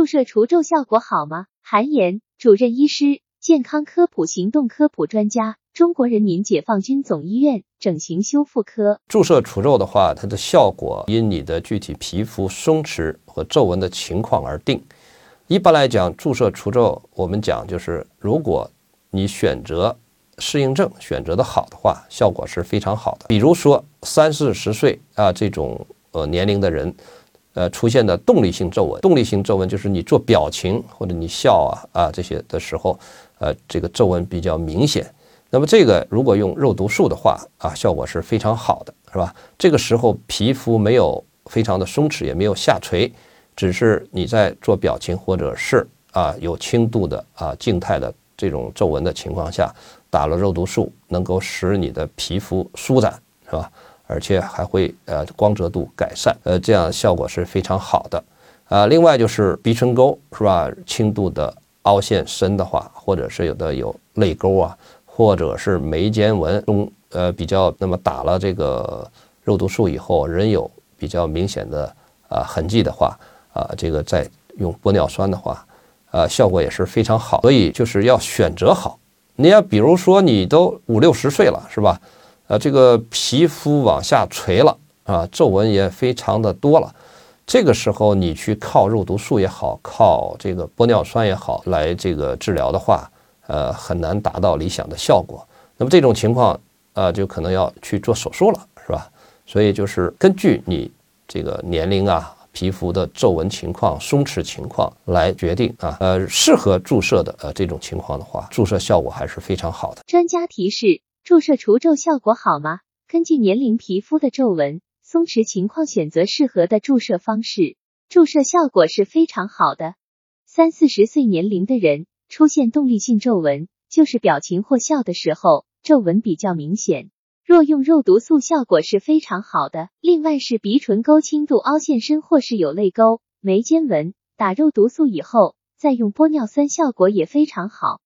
注射除皱效果好吗？韩岩，主任医师，健康科普行动科普专家，中国人民解放军总医院整形修复科。注射除皱的话，它的效果因你的具体皮肤松弛和皱纹的情况而定。一般来讲，注射除皱，我们讲就是如果你选择适应症选择的好的话，效果是非常好的。比如说三四十岁啊这种呃年龄的人。呃，出现的动力性皱纹，动力性皱纹就是你做表情或者你笑啊啊这些的时候，呃，这个皱纹比较明显。那么这个如果用肉毒素的话啊，效果是非常好的，是吧？这个时候皮肤没有非常的松弛，也没有下垂，只是你在做表情或者是啊有轻度的啊静态的这种皱纹的情况下，打了肉毒素，能够使你的皮肤舒展，是吧？而且还会呃光泽度改善，呃这样效果是非常好的，啊，另外就是鼻唇沟是吧？轻度的凹陷深的话，或者是有的有泪沟啊，或者是眉间纹中呃比较那么打了这个肉毒素以后仍有比较明显的啊痕迹的话，啊这个再用玻尿酸的话，啊效果也是非常好。所以就是要选择好，你要比如说你都五六十岁了是吧？啊，这个皮肤往下垂了啊，皱纹也非常的多了。这个时候你去靠肉毒素也好，靠这个玻尿酸也好来这个治疗的话，呃，很难达到理想的效果。那么这种情况啊，就可能要去做手术了，是吧？所以就是根据你这个年龄啊、皮肤的皱纹情况、松弛情况来决定啊。呃，适合注射的呃这种情况的话，注射效果还是非常好的。专家提示。注射除皱效果好吗？根据年龄、皮肤的皱纹松弛情况选择适合的注射方式，注射效果是非常好的。三四十岁年龄的人出现动力性皱纹，就是表情或笑的时候皱纹比较明显。若用肉毒素，效果是非常好的。另外是鼻唇沟轻度凹陷深或是有泪沟、眉间纹，打肉毒素以后再用玻尿酸，效果也非常好。